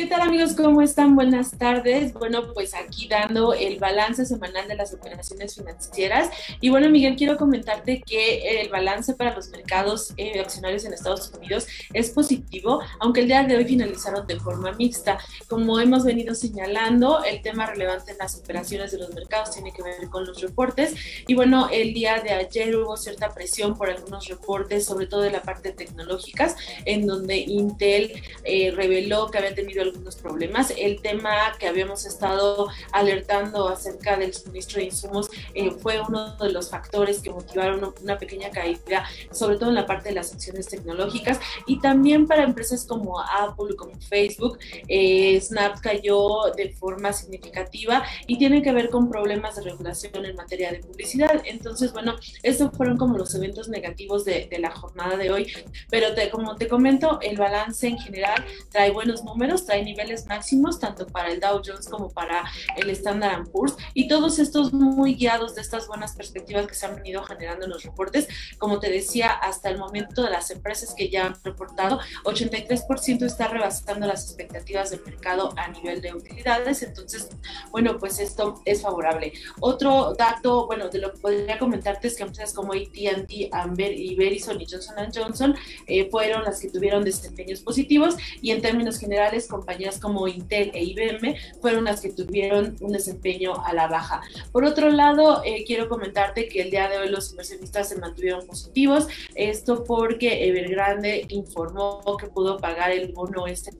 ¿Qué tal amigos? ¿Cómo están? Buenas tardes. Bueno, pues aquí dando el balance semanal de las operaciones financieras. Y bueno, Miguel, quiero comentarte que el balance para los mercados eh, accionarios en Estados Unidos es positivo, aunque el día de hoy finalizaron de forma mixta. Como hemos venido señalando, el tema relevante en las operaciones de los mercados tiene que ver con los reportes. Y bueno, el día de ayer hubo cierta presión por algunos reportes, sobre todo de la parte tecnológicas, en donde Intel eh, reveló que había tenido algunos problemas. El tema que habíamos estado alertando acerca del suministro de insumos eh, fue uno de los factores que motivaron una pequeña caída, sobre todo en la parte de las acciones tecnológicas y también para empresas como Apple, como Facebook, eh, Snap cayó de forma significativa y tiene que ver con problemas de regulación en materia de publicidad. Entonces, bueno, estos fueron como los eventos negativos de, de la jornada de hoy, pero te, como te comento, el balance en general trae buenos números, trae niveles máximos tanto para el Dow Jones como para el Standard Poor's y todos estos muy guiados de estas buenas perspectivas que se han venido generando en los reportes. Como te decía, hasta el momento de las empresas que ya han reportado, 83% está rebasando las expectativas del mercado a nivel de utilidades. Entonces, bueno, pues esto es favorable. Otro dato, bueno, de lo que podría comentarte es que empresas como AT&T, Amber y Verizon y Johnson Johnson eh, fueron las que tuvieron desempeños positivos y en términos generales compañías como Intel e IBM fueron las que tuvieron un desempeño a la baja. Por otro lado, eh, quiero comentarte que el día de hoy los inversionistas se mantuvieron positivos, esto porque Evergrande informó que pudo pagar el bono este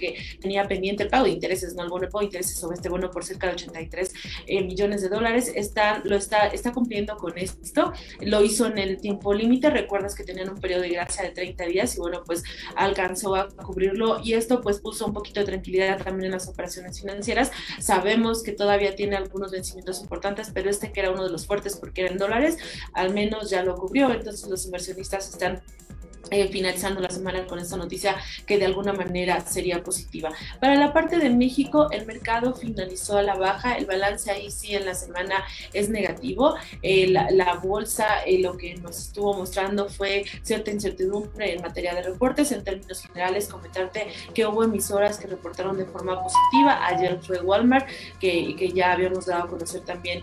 que tenía pendiente el pago de intereses, no el bono de intereses sobre este bono por cerca de 83 eh, millones de dólares, está, lo está, está cumpliendo con esto, lo hizo en el tiempo límite, recuerdas que tenían un periodo de gracia de 30 días y bueno, pues alcanzó a cubrirlo. Y esto pues puso un poquito de tranquilidad también en las operaciones financieras, sabemos que todavía tiene algunos vencimientos importantes, pero este que era uno de los fuertes porque era en dólares, al menos ya lo cubrió, entonces los inversionistas están eh, finalizando la semana con esta noticia que de alguna manera sería positiva. Para la parte de México, el mercado finalizó a la baja, el balance ahí sí en la semana es negativo. Eh, la, bolsa eh, lo que nos estuvo mostrando fue cierta incertidumbre en materia de reportes. En términos generales, comentarte que hubo emisoras que reportaron de forma positiva. Ayer fue Walmart, que, que ya habíamos dado a conocer también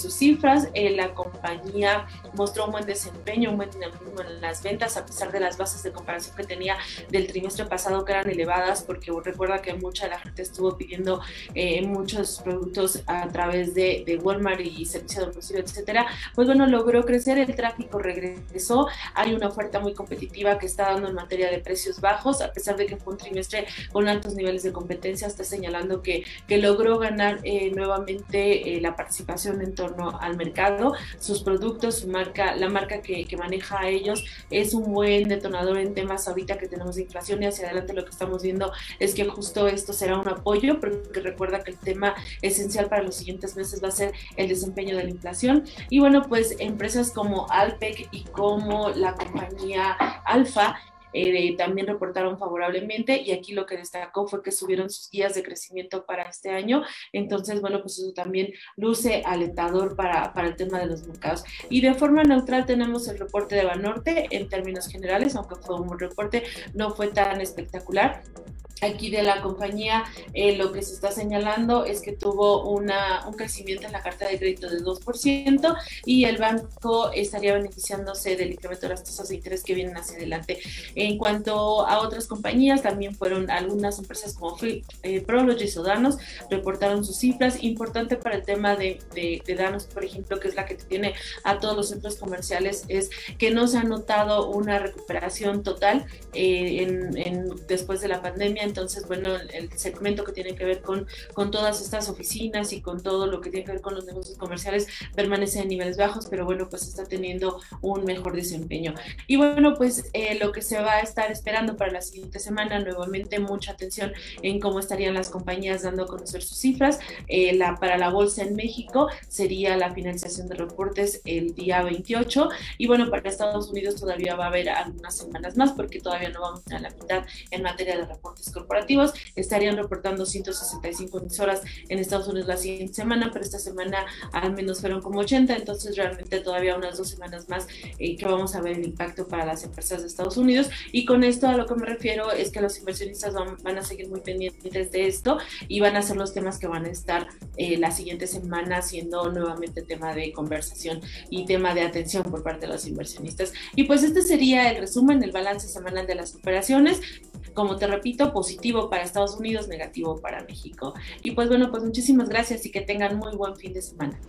sus cifras. la compañía mostró un buen desempeño, un buen dinamismo en las ventas, a pesar de las bases de comparación que tenía del trimestre pasado que eran elevadas, porque recuerda que mucha de la gente estuvo pidiendo eh, muchos productos a través de, de Walmart y servicio de domicilio, etcétera, pues bueno, logró crecer, el tráfico regresó, hay una oferta muy competitiva que está dando en materia de precios bajos, a pesar de que fue un trimestre con altos niveles de competencia, está señalando que, que logró ganar eh, nuevamente eh, la participación en torno al mercado, sus productos, su marca, la marca que, que maneja a ellos es un buen detonador en temas ahorita que tenemos de inflación y hacia adelante lo que estamos viendo es que justo esto será un apoyo, porque recuerda que el tema esencial para los siguientes meses va a ser el desempeño de la inflación. Y bueno, pues empresas como Alpec y como la compañía Alfa eh, también reportaron favorablemente y aquí lo que destacó fue que subieron sus guías de crecimiento para este año. Entonces, bueno, pues eso también luce alentador para, para el tema de los mercados. Y de forma neutral tenemos el reporte de Banorte en términos generales, aunque fue un reporte, no fue tan espectacular aquí de la compañía eh, lo que se está señalando es que tuvo una, un crecimiento en la carta de crédito del 2% y el banco estaría beneficiándose del incremento de las tasas de interés que vienen hacia adelante. En cuanto a otras compañías, también fueron algunas empresas como eh, Prologis o Danos, reportaron sus cifras. Importante para el tema de, de, Danos, por ejemplo, que es la que tiene a todos los centros comerciales, es que no se ha notado una recuperación total eh, en, después de la pandemia entonces, bueno, el, segmento que tiene que ver con, con todas estas oficinas y con todo lo que tiene que ver con los negocios comerciales permanece en niveles bajos, pero bueno, pues está teniendo un mejor desempeño. Y bueno, pues eh, lo que se va a estar esperando para la siguiente semana, nuevamente mucha atención en cómo estarían las compañías dando a conocer sus cifras. Eh, para la bolsa en México sería la finalización de reportes el día 28 y bueno, para Estados Unidos todavía va a haber algunas semanas más porque todavía no vamos a la mitad en materia de reportes corporativos. Estarían reportando 165 emisoras en Estados Unidos la siguiente semana, pero esta semana al menos fueron como 80, entonces realmente todavía unas dos semanas más eh, que vamos a ver el impacto para las empresas de Estados Unidos. Y con esto a lo que me refiero es que los inversionistas van, a seguir muy pendientes de esto y van a ser los temas que van a estar eh, la siguiente semana siendo nuevamente tema de conversación y tema de atención por parte de los inversionistas. Y pues este sería el resumen, el balance semanal de las operaciones como te repito, positivo para Estados Unidos, negativo para México. Y pues bueno, pues muchísimas gracias y que tengan muy buen fin de semana.